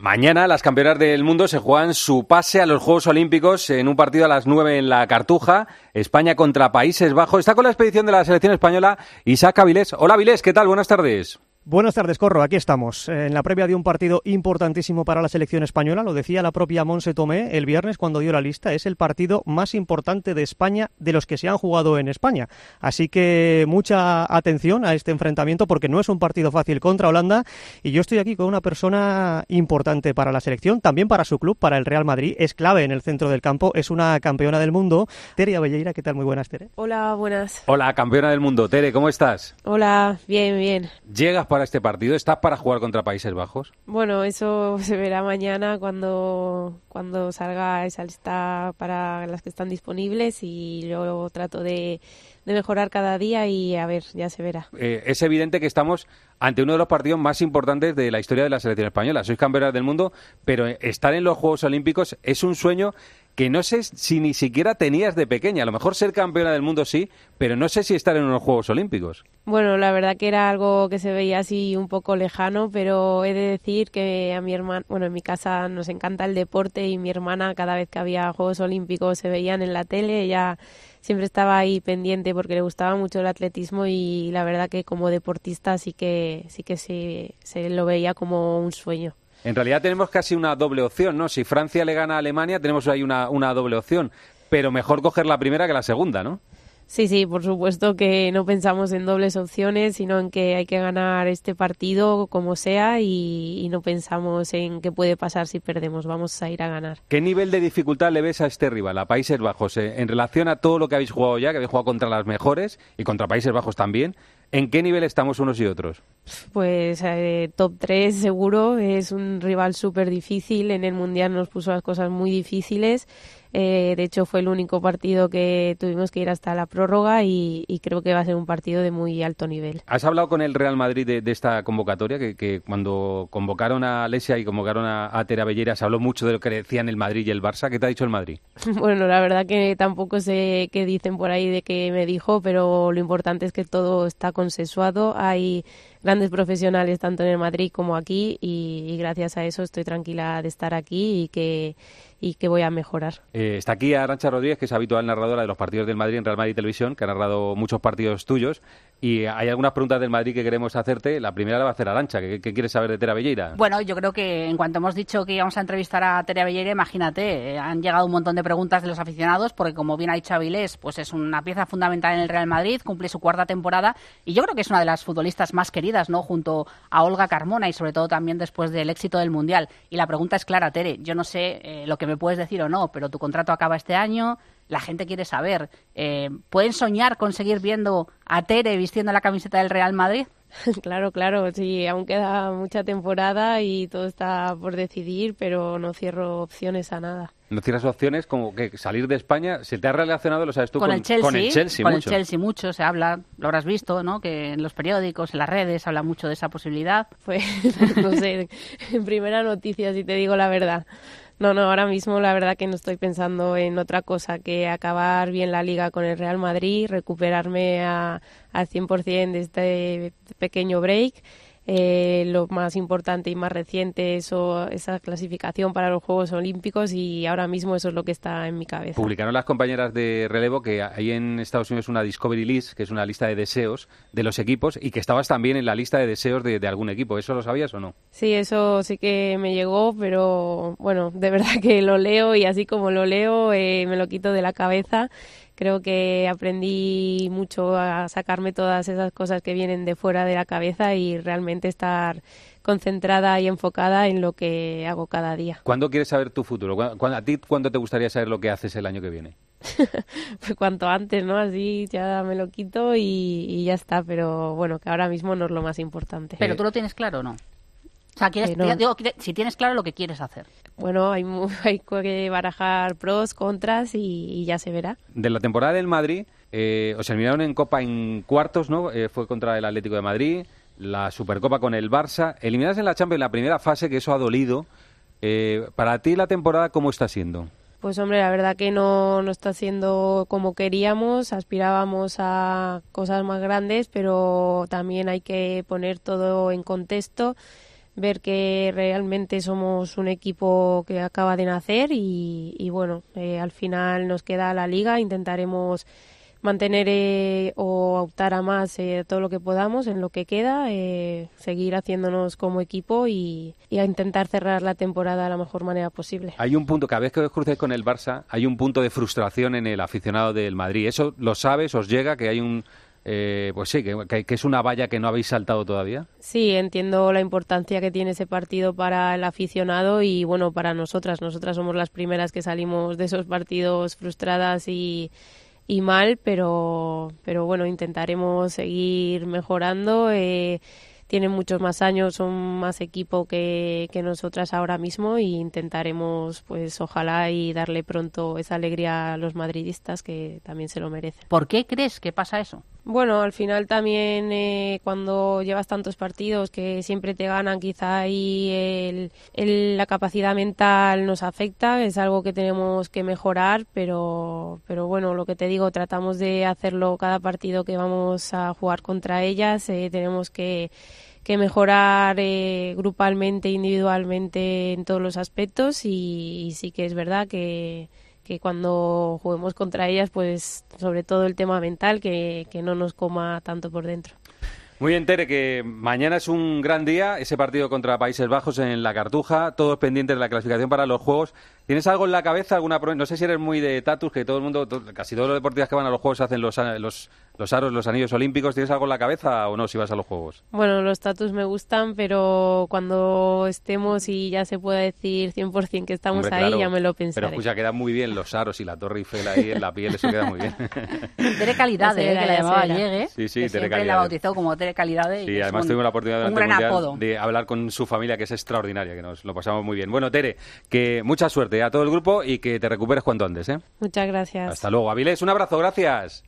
Mañana las campeonas del mundo se juegan su pase a los Juegos Olímpicos en un partido a las 9 en la Cartuja, España contra Países Bajos. Está con la expedición de la selección española Isaac Avilés. Hola Avilés, ¿qué tal? Buenas tardes. Buenas tardes, Corro. Aquí estamos, en la previa de un partido importantísimo para la selección española. Lo decía la propia Monse Tomé el viernes cuando dio la lista. Es el partido más importante de España de los que se han jugado en España. Así que mucha atención a este enfrentamiento porque no es un partido fácil contra Holanda. Y yo estoy aquí con una persona importante para la selección, también para su club, para el Real Madrid. Es clave en el centro del campo. Es una campeona del mundo. Tere Abelleira, ¿qué tal? Muy buenas, Tere. Hola, buenas. Hola, campeona del mundo. Tere, ¿cómo estás? Hola, bien, bien. ¿Llegas para este partido? ¿Estás para jugar contra Países Bajos? Bueno, eso se verá mañana cuando, cuando salga esa lista para las que están disponibles y yo trato de, mejorar cada día y a ver, ya se verá. Eh, es evidente que estamos ante uno de los partidos más importantes de la historia de la selección española. Sois campeonas del mundo, pero estar en los Juegos Olímpicos es un sueño que no sé si ni siquiera tenías de pequeña. A lo mejor ser campeona del mundo sí, pero no sé si estar en unos Juegos Olímpicos. Bueno, la verdad que era algo que se veía así un poco lejano, pero he de decir que a mi hermana, bueno, en mi casa nos encanta el deporte y mi hermana cada vez que había Juegos Olímpicos se veían en la tele, ella siempre estaba ahí pendiente porque le gustaba mucho el atletismo y la verdad que como deportista sí que sí que se lo veía como un sueño. En realidad tenemos casi una doble opción, ¿no? Si Francia le gana a Alemania, tenemos ahí una, una doble opción. Pero mejor coger la primera que la segunda, ¿no? Sí, sí, por supuesto que no pensamos en dobles opciones, sino en que hay que ganar este partido como sea y, no pensamos en qué puede pasar si perdemos, vamos a ir a ganar. ¿Qué nivel de dificultad le ves a este rival, a Países Bajos, eh, en relación a todo lo que habéis jugado ya, que habéis jugado contra las mejores y contra Países Bajos también? ¿En qué nivel estamos unos y otros? Pues eh, top 3 seguro, es un rival súper difícil, en el Mundial nos puso las cosas muy difíciles eh, de hecho, fue el único partido que tuvimos que ir hasta la prórroga y, creo que va a ser un partido de muy alto nivel. ¿Has hablado con el Real Madrid de, esta convocatoria? Que, cuando convocaron a Alesia y convocaron a, a Tera Bellera se habló mucho de lo que decían el Madrid y el Barça. ¿Qué te ha dicho el Madrid? bueno, la verdad que tampoco sé qué dicen por ahí de qué me dijo, pero lo importante es que todo está consensuado. Hay grandes profesionales tanto en el Madrid como aquí y gracias a eso estoy tranquila de estar aquí y que y que voy a mejorar. Eh, está aquí Arancha Rodríguez, que es habitual narradora de los partidos del Madrid en Real Madrid Televisión, que ha narrado muchos partidos tuyos. Y hay algunas preguntas del Madrid que queremos hacerte. La primera la va a hacer Arancha. ¿Qué, quieres saber de Tera Belleira? Bueno, yo creo que en cuanto hemos dicho que íbamos a entrevistar a Tera Belleira, imagínate, eh, han llegado un montón de preguntas de los aficionados, porque como bien ha dicho Avilés, pues es una pieza fundamental en el Real Madrid, cumple su cuarta temporada y yo creo que es una de las futbolistas más queridas, ¿no? Junto a Olga Carmona y sobre todo también después del éxito del Mundial. Y la pregunta es clara, Tere, yo no sé eh, lo que me puedes decir o no, pero tu contrato acaba este año, la gente quiere saber. Eh, ¿Pueden soñar con seguir viendo a Tere vistiendo la camiseta del Real Madrid? Claro, claro, sí, aún queda mucha temporada y todo está por decidir, pero no cierro opciones a nada. ¿No cierras opciones como que salir de España? ¿Se te ha relacionado, lo sabes tú, con, el Chelsea? Con el Chelsea, con mucho. el Chelsea mucho, se habla, lo habrás visto, ¿no? Que en los periódicos, en las redes, se habla mucho de esa posibilidad. Pues, no sé, en primera noticia, si te digo la verdad. No, no, ahora mismo la verdad que no estoy pensando en otra cosa que acabar bien la liga con el Real Madrid, recuperarme a, al 100% de este pequeño break eh, lo más importante y más reciente eso, esa clasificación para los Juegos Olímpicos y ahora mismo eso es lo que está en mi cabeza. Publicaron las compañeras de relevo que hay en Estados Unidos una Discovery List, que es una lista de deseos de los equipos y que estabas también en la lista de deseos de, algún equipo. ¿Eso lo sabías o no? Sí, eso sí que me llegó, pero bueno, de verdad que lo leo y así como lo leo eh, me lo quito de la cabeza creo que aprendí mucho a sacarme todas esas cosas que vienen de fuera de la cabeza y realmente estar concentrada y enfocada en lo que hago cada día. ¿Cuándo quieres saber tu futuro? ¿A ti cuándo te gustaría saber lo que haces el año que viene? pues cuanto antes, ¿no? Así ya me lo quito y, ya está, pero bueno, que ahora mismo no es lo más importante. ¿Pero tú lo tienes claro o no? O sea, quieres, digo, si tienes claro lo que quieres hacer. Bueno, hay, hay que barajar pros, contras y, ya se verá. De la temporada del Madrid, eh, os eliminaron en Copa en cuartos, ¿no? Eh, fue contra el Atlético de Madrid, la Supercopa con el Barça. Eliminadas en la Champions en la primera fase, que eso ha dolido. Eh, para ti la temporada, ¿cómo está siendo? Pues hombre, la verdad que no, no está siendo como queríamos, aspirábamos a cosas más grandes, pero también hay que poner todo en contexto ver que realmente somos un equipo que acaba de nacer y, bueno, eh, al final nos queda la liga, intentaremos mantener eh, o optar a más eh, todo lo que podamos en lo que queda, eh, seguir haciéndonos como equipo y, a intentar cerrar la temporada de la mejor manera posible. Hay un punto, cada vez que os crucéis con el Barça, hay un punto de frustración en el aficionado del Madrid. ¿Eso lo sabes, os llega, que hay un... pues sí, que, que, es una valla que no habéis saltado todavía. Sí, entiendo la importancia que tiene ese partido para el aficionado y bueno, para nosotras. Nosotras somos las primeras que salimos de esos partidos frustradas y, y mal, pero, pero bueno, intentaremos seguir mejorando. Eh, tienen muchos más años, son más equipo que, que nosotras ahora mismo e intentaremos, pues ojalá y darle pronto esa alegría a los madridistas que también se lo merecen. ¿Por qué crees que pasa eso? Bueno, al final también eh, cuando llevas tantos partidos que siempre te ganan, quizá ahí el, la capacidad mental nos afecta, es algo que tenemos que mejorar, pero, pero bueno, lo que te digo, tratamos de hacerlo cada partido que vamos a jugar contra ellas, eh, tenemos que que mejorar eh, grupalmente, individualmente en todos los aspectos y, sí que es verdad que, que, cuando juguemos contra ellas, pues sobre todo el tema mental, que, que no nos coma tanto por dentro. Muy bien, Tere, que mañana es un gran día, ese partido contra Países Bajos en la Cartuja, todos pendientes de la clasificación para los Juegos. ¿Tienes algo en la cabeza? alguna No sé si eres muy de tatus, que todo el mundo, casi todos los deportistas que van a los Juegos hacen los, los, los aros, los anillos olímpicos. ¿Tienes algo en la cabeza o no si vas a los Juegos? Bueno, los tatus me gustan, pero cuando estemos y ya se pueda decir 100% que estamos ahí, ya me lo pensaré. Pero escucha, quedan muy bien los aros y la Torre Eiffel ahí en la piel, eso queda muy bien. Tere Calidad, eh, que la llamaba Llegue. Sí, sí, Tere Calidad. la bautizó como Tere Calidad. Sí, además tuvimos la oportunidad de hablar con su familia, que es extraordinaria, que nos lo pasamos muy bien. Bueno, Tere, que mucha suerte a todo el grupo y que te recuperes cuanto antes. ¿eh? Muchas gracias. Hasta luego. Avilés, un abrazo, gracias.